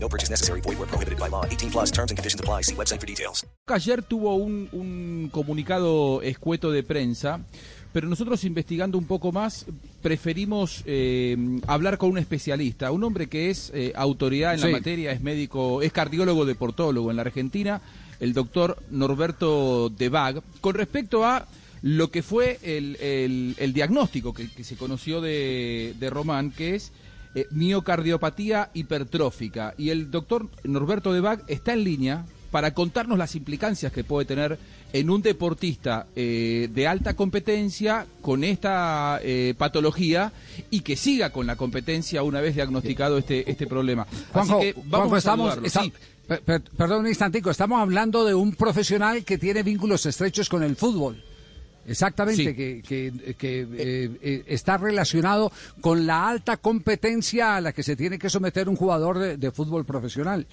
No purchase necessary. Void where prohibited by law. 18 plus terms and conditions apply. See website for details. Ayer tuvo un, un comunicado escueto de prensa, pero nosotros investigando un poco más preferimos eh, hablar con un especialista, un hombre que es eh, autoridad en Sí. la materia, es médico, es cardiólogo deportólogo en la Argentina, el doctor Norberto De Bag, con respecto a lo que fue el, el- el diagnóstico que, que se conoció de, de Román, que es eh, miocardiopatía hipertrófica. Y el doctor Norberto De Bag está en línea para contarnos las implicancias que puede tener en un deportista eh, de alta competencia con esta eh, patología y que siga con la competencia una vez diagnosticado este, este problema. Juanjo, Así que vamos Juanjo, a estamos, está- Sí. per- per- perdón un instantico, estamos hablando de un profesional que tiene vínculos estrechos con el fútbol. Exactamente, Sí. que, que- que, eh, eh, está relacionado con la alta competencia a la que se tiene que someter un jugador de, de fútbol profesional.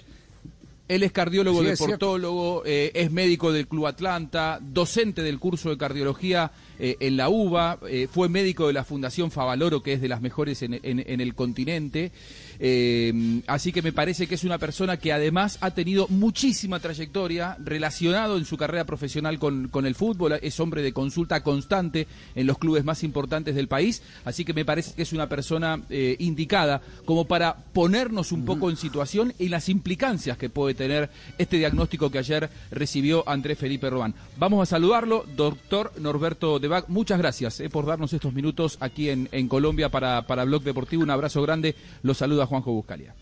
Él es cardiólogo, Sí, es deportólogo, eh, es médico del Club Atlanta, docente del curso de cardiología eh, en la UBA, eh, fue médico de la Fundación Favaloro, que es de las mejores en, en- en el continente. Eh, así que me parece que es una persona que además ha tenido muchísima trayectoria relacionado en su carrera profesional con, con el fútbol, es hombre de consulta constante en los clubes más importantes del país, así que me parece que es una persona eh, indicada como para ponernos un poco en situación y las implicancias que puede tener este diagnóstico que ayer recibió Andrés Felipe Robán. Vamos a saludarlo, doctor Norberto Debac, muchas gracias eh, por darnos estos minutos aquí en, en Colombia para, para Blog Deportivo, un abrazo grande, los saluda Juanjo Buscalia.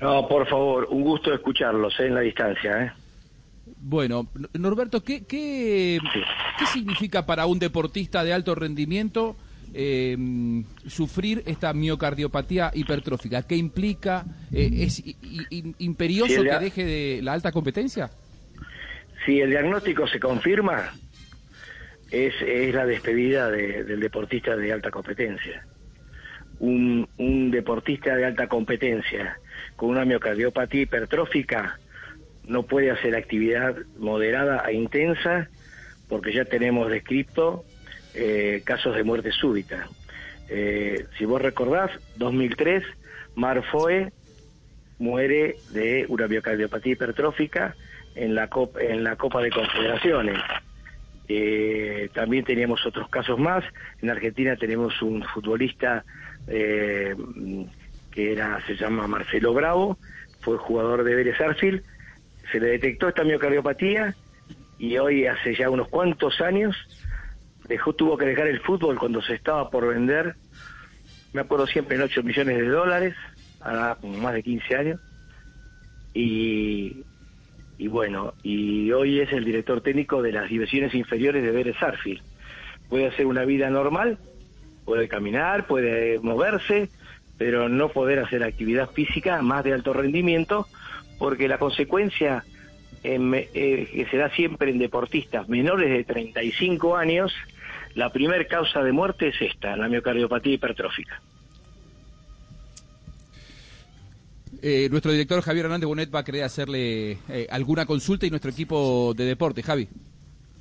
No, por favor, un gusto escucharlos eh, en la distancia. ¿eh? Bueno, Norberto, ¿qué, qué, qué significa para un deportista de alto rendimiento eh, sufrir esta miocardiopatía hipertrófica? ¿Qué implica? Eh, ¿Es i- i- imperioso que deje de la alta competencia? Si el diagnóstico se confirma, es, es la despedida de- del deportista de alta competencia. Un, deportista de alta competencia con una miocardiopatía hipertrófica no puede hacer actividad moderada e intensa porque ya tenemos descrito eh, casos de muerte súbita. Eh, si vos recordás, 2003, Marfoe muere de una miocardiopatía hipertrófica en la Copa, en la Copa de Confederaciones. Eh, también teníamos otros casos más. En Argentina tenemos un futbolista eh, que era se llama Marcelo Bravo, fue jugador de Vélez Sarsfield, se le detectó esta miocardiopatía y hoy hace ya unos cuantos años dejó tuvo que dejar el fútbol cuando se estaba por vender me acuerdo siempre en 8 millones de dólares, como más de 15 años. Y, y bueno, y hoy es el director técnico de las divisiones inferiores de Vélez Sarsfield. Puede hacer una vida normal, puede caminar, puede moverse, pero no poder hacer actividad física más de alto rendimiento, porque la consecuencia en- eh, que se da siempre en deportistas menores de 35 años, la primer causa de muerte es esta, la miocardiopatía hipertrófica. Eh, nuestro director Javier Hernández Bonet va a querer hacerle eh, alguna consulta y nuestro equipo de deporte. Javi.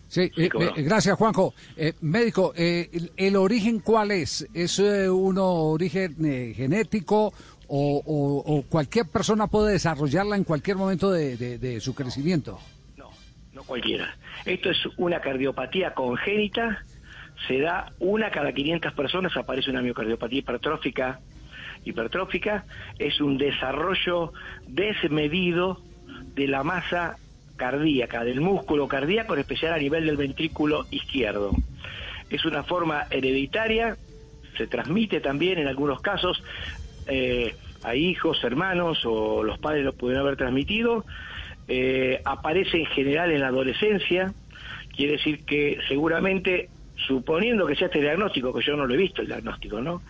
Sí, eh, eh, gracias Juanjo. Eh, médico, eh, el, el origen cuál es? ¿Es eh, uno origen eh, genético o, o- o cualquier persona puede desarrollarla en cualquier momento de, de- de su crecimiento? No, no cualquiera. Esto es una cardiopatía congénita, se da una cada 500 personas, aparece una miocardiopatía hipertrófica. Hipertrófica es un desarrollo desmedido de la masa cardíaca, del músculo cardíaco, en especial a nivel del ventrículo izquierdo. Es una forma hereditaria, se transmite también en algunos casos eh, a hijos, hermanos o los padres lo pueden haber transmitido. Eh, aparece en general en la adolescencia, quiere decir que seguramente, suponiendo que sea este diagnóstico, que yo no lo he visto el diagnóstico, ¿no?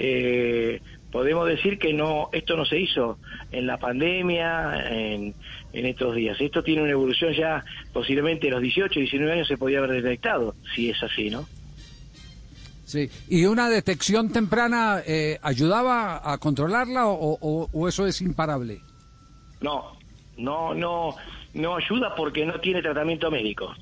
Eh, podemos decir que no esto no se hizo en la pandemia, en, en estos días. Esto tiene una evolución ya, posiblemente a los 18, 19 años se podía haber detectado, si es así, ¿no? Sí. ¿Y una detección temprana eh, ayudaba a controlarla o, o- o eso es imparable? No, no, no, no ayuda porque no tiene tratamiento médico.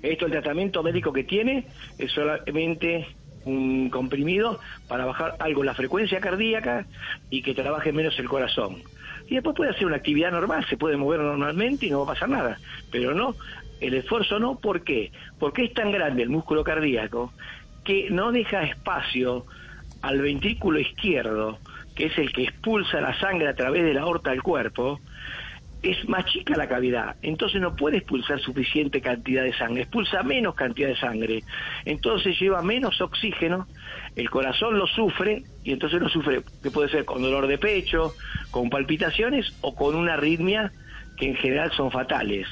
Esto, el tratamiento médico que tiene es solamente un comprimido para bajar algo la frecuencia cardíaca y que trabaje menos el corazón. Y después puede hacer una actividad normal, se puede mover normalmente y no va a pasar nada. Pero no, el esfuerzo no, ¿por qué? Porque es tan grande el músculo cardíaco que no deja espacio al ventrículo izquierdo, que es el que expulsa la sangre a través de la aorta al cuerpo, es más chica la cavidad, entonces no puede expulsar suficiente cantidad de sangre, expulsa menos cantidad de sangre, entonces lleva menos oxígeno, el corazón lo sufre y entonces lo sufre, que puede ser con dolor de pecho, con palpitaciones o con una arritmia que en general son fatales.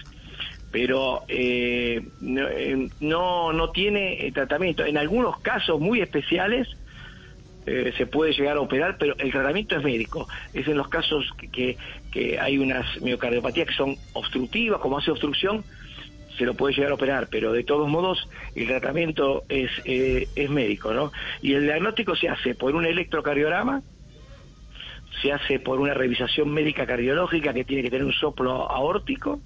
Pero eh, no, eh, no, no tiene eh, tratamiento. En algunos casos muy especiales, eh, se puede llegar a operar, pero el tratamiento es médico. Es en los casos que, que, hay unas miocardiopatías que son obstructivas, como hace obstrucción, se lo puede llegar a operar, pero de todos modos el tratamiento es, eh, es médico, ¿no? Y el diagnóstico se hace por un electrocardiograma, se hace por una revisación médica cardiológica que tiene que tener un soplo aórtico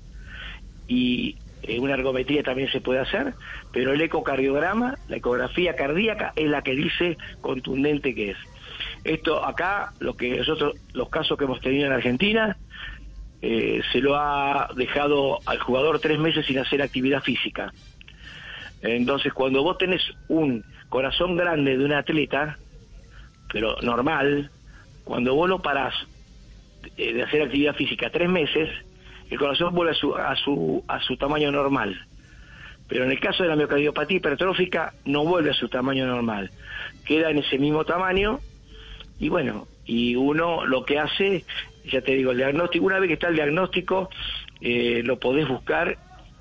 y eh, una ergometría también se puede hacer, pero el ecocardiograma, la ecografía cardíaca es la que dice contundente que es. Esto acá, lo que nosotros, los casos que hemos tenido en Argentina, eh, se lo ha dejado al jugador tres meses sin hacer actividad física. Entonces, cuando vos tenés un corazón grande de un atleta, pero normal, cuando vos lo parás eh, de hacer actividad física tres meses, el corazón vuelve a su, a su, a su tamaño normal. Pero en el caso de la miocardiopatía hipertrófica no vuelve a su tamaño normal. Queda en ese mismo tamaño y bueno, y uno lo que hace, ya te digo, el diagnóstico, una vez que está el diagnóstico, eh, lo podés buscar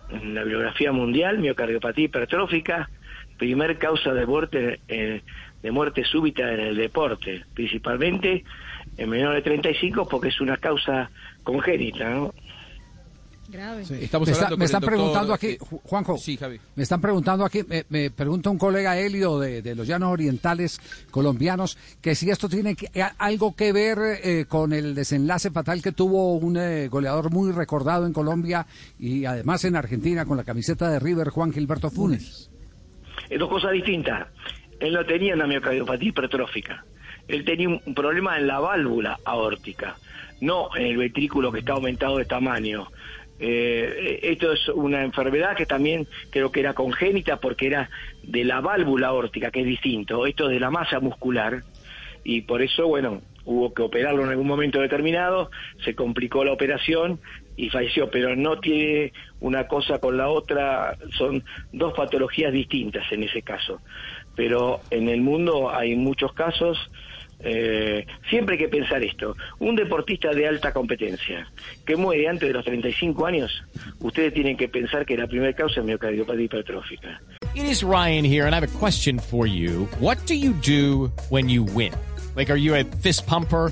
en la bibliografía mundial, miocardiopatía hipertrófica, primer causa de muerte, eh, de muerte súbita en el deporte, principalmente en menores de 35 porque es una causa congénita, ¿no? Grave. Estamos me está- me están preguntando aquí, eh, Ju- Juanjo, Sí, Javi. me están preguntando aquí, me, me pregunta un colega Helio de, de los Llanos Orientales colombianos, que si esto tiene que- a- algo que ver eh, con el desenlace fatal que tuvo un eh, goleador muy recordado en Colombia y además en Argentina con la camiseta de River, Juan Gilberto Funes. Es dos cosas distintas. Él no tenía una miocardiopatía hipertrófica. Él tenía un problema en la válvula aórtica, no en el ventrículo que está aumentado de tamaño. Eh, esto es una enfermedad que también creo que era congénita porque era de la válvula aórtica, que es distinto. Esto es de la masa muscular y por eso, bueno, hubo que operarlo en algún momento determinado, se complicó la operación y falleció, pero no tiene una cosa con la otra, son dos patologías distintas en ese caso. Pero en el mundo hay muchos casos, eh, siempre hay que pensar esto, un deportista de alta competencia que muere antes de los 35 años, ustedes tienen que pensar que la primera causa es miocardiopatía hipertrófica. It is Ryan here, and I have a question for you. What do you do when you win? Like, are you a fist pumper?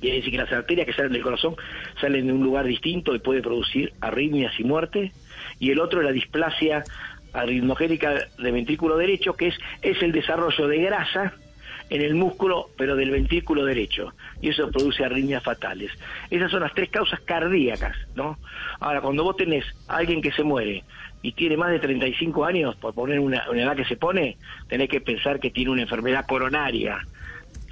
Quiere decir que las arterias que salen del corazón salen de un lugar distinto y puede producir arritmias y muerte. Y el otro es la displasia arritmogénica de ventrículo derecho, que es, es el desarrollo de grasa en el músculo, pero del ventrículo derecho. Y eso produce arritmias fatales. Esas son las tres causas cardíacas, ¿no? Ahora, cuando vos tenés a alguien que se muere y tiene más de 35 años, por poner una, una edad que se pone, tenés que pensar que tiene una enfermedad coronaria.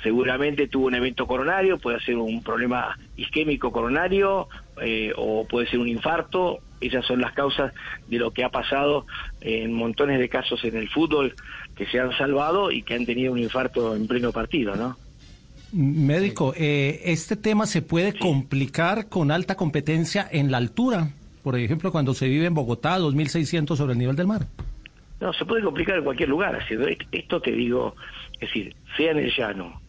Seguramente tuvo un evento coronario, puede ser un problema isquémico coronario eh, o puede ser un infarto. Esas son las causas de lo que ha pasado en montones de casos en el fútbol que se han salvado y que han tenido un infarto en pleno partido, ¿no? Médico, eh, este tema se puede complicar con alta competencia en la altura. Por ejemplo, cuando se vive en Bogotá, 2.600 sobre el nivel del mar. No, se puede complicar en cualquier lugar. Haciendo esto te digo, es decir, sea en el llano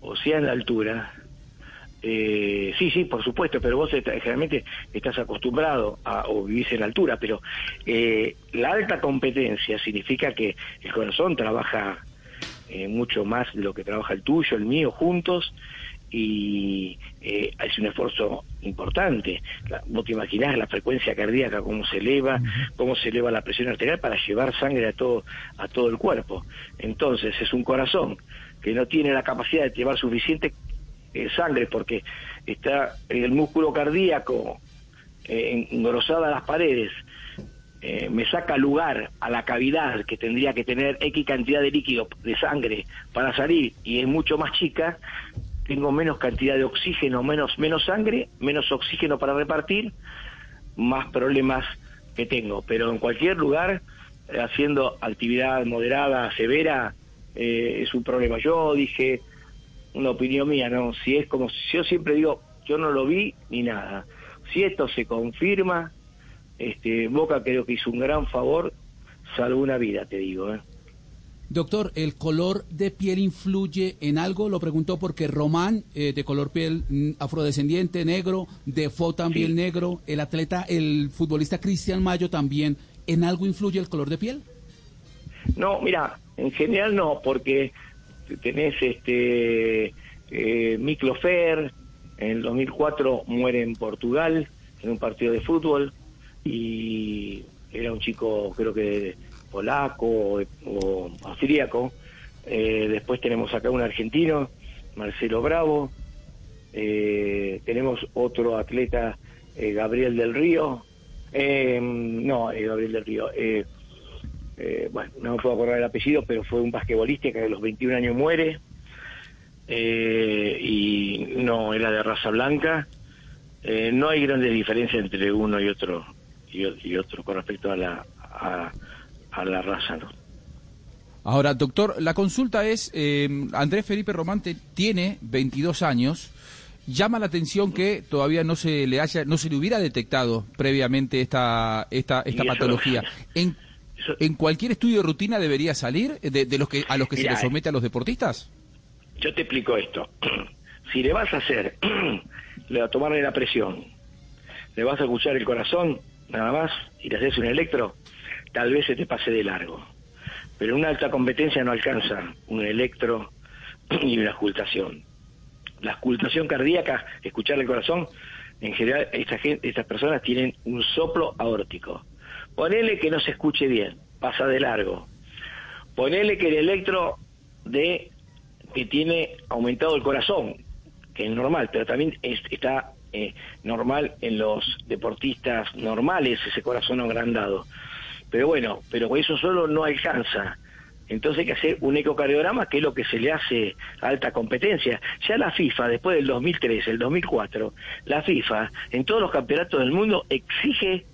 o sea en la altura, eh, sí, sí, por supuesto, pero vos generalmente estás acostumbrado a, o vivís en la altura, pero eh, la alta competencia significa que el corazón trabaja eh, mucho más de lo que trabaja el tuyo, el mío, juntos, y eh, es un esfuerzo importante. La, vos te imaginás la frecuencia cardíaca, cómo se eleva, cómo se eleva la presión arterial para llevar sangre a todo, a todo el cuerpo. Entonces es un corazón que no tiene la capacidad de llevar suficiente eh, sangre porque está el músculo cardíaco eh, engrosada las paredes, eh, me saca lugar a la cavidad que tendría que tener X cantidad de líquido de sangre para salir y es mucho más chica, tengo menos cantidad de oxígeno, menos, menos sangre, menos oxígeno para repartir, más problemas que tengo. Pero en cualquier lugar, haciendo actividad moderada, severa, es un problema. Yo dije, una opinión mía, ¿no? Si es como, yo siempre digo, yo no lo vi ni nada. Si esto se confirma, este, Boca creo que hizo un gran favor, salvo una vida, te digo, ¿eh? Doctor, ¿el color de piel influye en algo? Lo preguntó porque Román, eh, de color piel mm, afrodescendiente, negro, Defo también sí. negro, el atleta, el futbolista Cristian Mayo también, ¿en algo influye el color de piel? No, mira, en general no, porque tenés este eh, Miklo Fer, en el 2004 muere en Portugal en un partido de fútbol y era un chico creo que polaco o, o austríaco. Eh, después tenemos acá un argentino, Marcelo Bravo. Eh, tenemos otro atleta, eh, Gabriel del Río. no, Gabriel del Río. Bueno, no me puedo acordar el apellido, pero fue un basquetbolista que a los 21 años muere. y no, era de raza blanca. no hay grandes diferencias entre uno y otro y, y otro con respecto a la, a, a la raza, ¿no? Ahora, doctor, la consulta es, eh, Andrés Felipe Romante tiene 22 años, llama la atención que todavía no se le haya, no se le hubiera detectado previamente esta, esta, esta patología. En, ¿En cualquier estudio de rutina debería salir de, de los que a los que se le somete a los deportistas? Yo te explico esto. Si le vas a hacer, le vas a tomarle la presión, le vas a escuchar el corazón, nada más, y le haces un electro, tal vez se te pase de largo. Pero una alta competencia no alcanza un electro ni una ocultación. La ocultación cardíaca, escuchar el corazón, en general esta gente, estas personas tienen un soplo aórtico. Ponele que no se escuche bien, pasa de largo. Ponele que el electro de que tiene aumentado el corazón, que es normal, pero también es, está eh, normal en los deportistas normales ese corazón agrandado. Pero bueno, pero eso solo no alcanza. Entonces hay que hacer un ecocardiograma, que es lo que se le hace a alta competencia. Ya la FIFA, después del 2003, el 2004, la FIFA, en todos los campeonatos del mundo, exige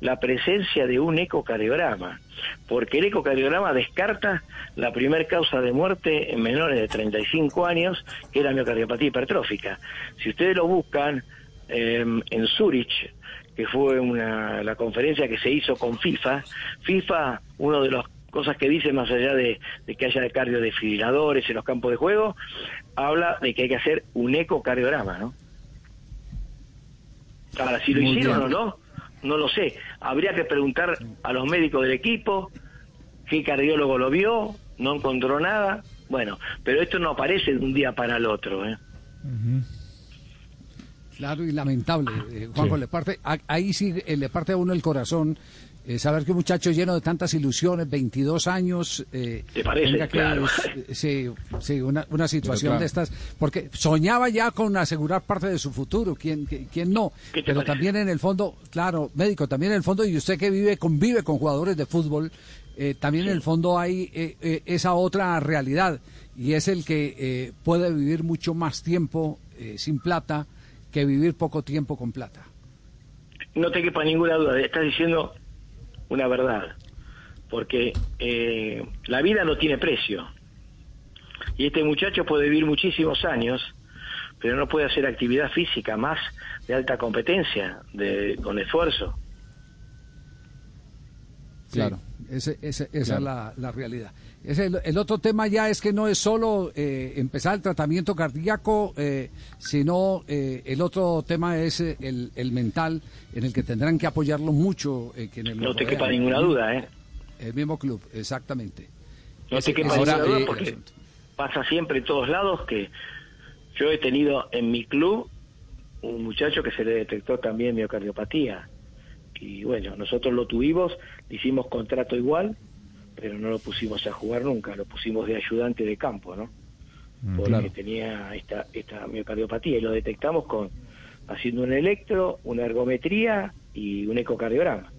la presencia de un ecocardiograma, porque el ecocardiograma descarta la primer causa de muerte en menores de 35 años, que es la miocardiopatía hipertrófica. Si ustedes lo buscan eh, en Zurich, que fue una, la conferencia que se hizo con FIFA. FIFA, uno de las cosas que dice, más allá de, de que haya cardiodefibriladores en los campos de juego, habla de que hay que hacer un ecocardiograma, ¿no? Ahora, si lo Muy hicieron bien. o no, no lo sé. Habría que preguntar a los médicos del equipo qué cardiólogo lo vio, no encontró nada. Bueno, pero esto no aparece de un día para el otro, ¿eh? Uh -huh. Claro y lamentable, eh, Juanjo, sí. le parte, ahí sí eh, le parte a uno el corazón eh, saber que un muchacho lleno de tantas ilusiones, 22 años, eh, ¿te parece? Que, claro. sí, sí, una, una situación claro. de estas, porque soñaba ya con asegurar parte de su futuro, ¿quién, quién no? Pero parece? también en el fondo, claro, médico, también en el fondo, y usted que vive, convive con jugadores de fútbol, eh, también sí. en el fondo hay eh, esa otra realidad, y es el que puede vivir mucho más tiempo sin plata, que vivir poco tiempo con plata. No te quepa ninguna duda, estás diciendo una verdad, porque eh, la vida no tiene precio. Y este muchacho puede vivir muchísimos años, pero no puede hacer actividad física más de alta competencia, de, con esfuerzo. Claro. ese- ese- esa es la, la realidad. Ese, el, el otro tema ya es que no es solo eh, empezar el tratamiento cardíaco, eh, sino eh, el otro tema es eh, el, el mental, en el que tendrán que apoyarlo mucho. lo No te quepa ninguna duda, ¿eh? El mismo club, exactamente. No Ese- te quepa ninguna duda porque pasa siempre en todos lados que yo he tenido en mi club un muchacho que se le detectó también miocardiopatía. Y bueno, nosotros lo tuvimos, le hicimos contrato igual, pero no lo pusimos a jugar nunca, lo pusimos de ayudante de campo, ¿no? Porque claro. tenía esta, esta miocardiopatía y lo detectamos con haciendo un electro, una ergometría y un ecocardiograma.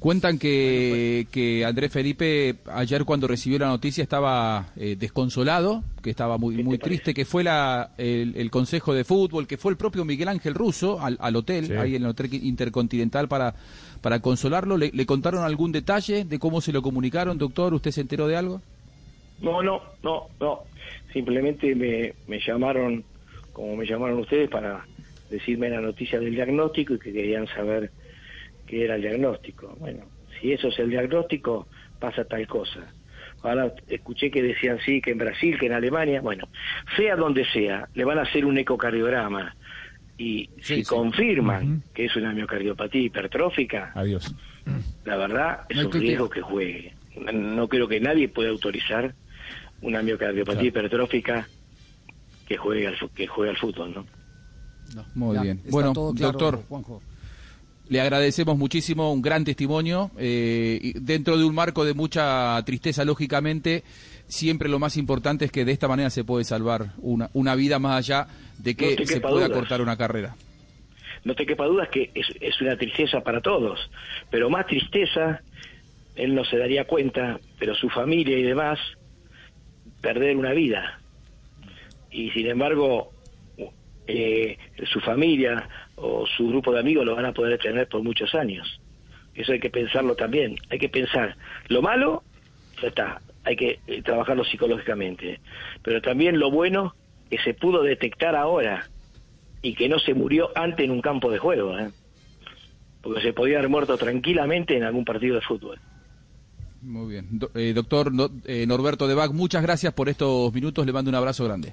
Cuentan que, que Andrés Felipe ayer cuando recibió la noticia estaba eh, desconsolado, que estaba muy, ¿Qué te muy parece? triste, que fue la, el, el Consejo de Fútbol, que fue el propio Miguel Ángel Russo al, al hotel, ahí en el Hotel Intercontinental para, para consolarlo. ¿Le, ¿Le contaron algún detalle de cómo se lo comunicaron, doctor? ¿Usted se enteró de algo? No, no, no, no. Simplemente me, me llamaron, como me llamaron ustedes, para decirme la noticia del diagnóstico y que querían saber qué era el diagnóstico. Bueno, si eso es el diagnóstico, pasa tal cosa. Ahora escuché que decían sí, que en Brasil, que en Alemania. Bueno, sea donde sea, le van a hacer un ecocardiograma. Y Sí, si sí. confirman que es una miocardiopatía hipertrófica, Adiós. la verdad es No un que riesgo que juegue. No creo que nadie pueda autorizar una miocardiopatía hipertrófica que juegue al, que juegue al fútbol, ¿no? Muy Ya, bien. Bueno, todo claro, doctor, Juanjo. Le agradecemos muchísimo, un gran testimonio. eh, dentro de un marco de mucha tristeza, lógicamente, siempre lo más importante es que de esta manera se puede salvar una, una vida más allá de que se pueda dudas. cortar una carrera. No te quepa duda que es, es una tristeza para todos, pero más tristeza, él no se daría cuenta, pero su familia y demás, perder una vida. Y sin embargo, eh, su familia o su grupo de amigos lo van a poder tener por muchos años. Eso hay que pensarlo también. Hay que pensar lo malo, ya está, hay que eh, trabajarlo psicológicamente. Pero también lo bueno que se pudo detectar ahora y que no se murió antes en un campo de juego, ¿eh? porque se podía haber muerto tranquilamente en algún partido de fútbol. Muy bien. Eh, doctor No- eh, Norberto de Bach, muchas gracias por estos minutos. Le mando un abrazo grande.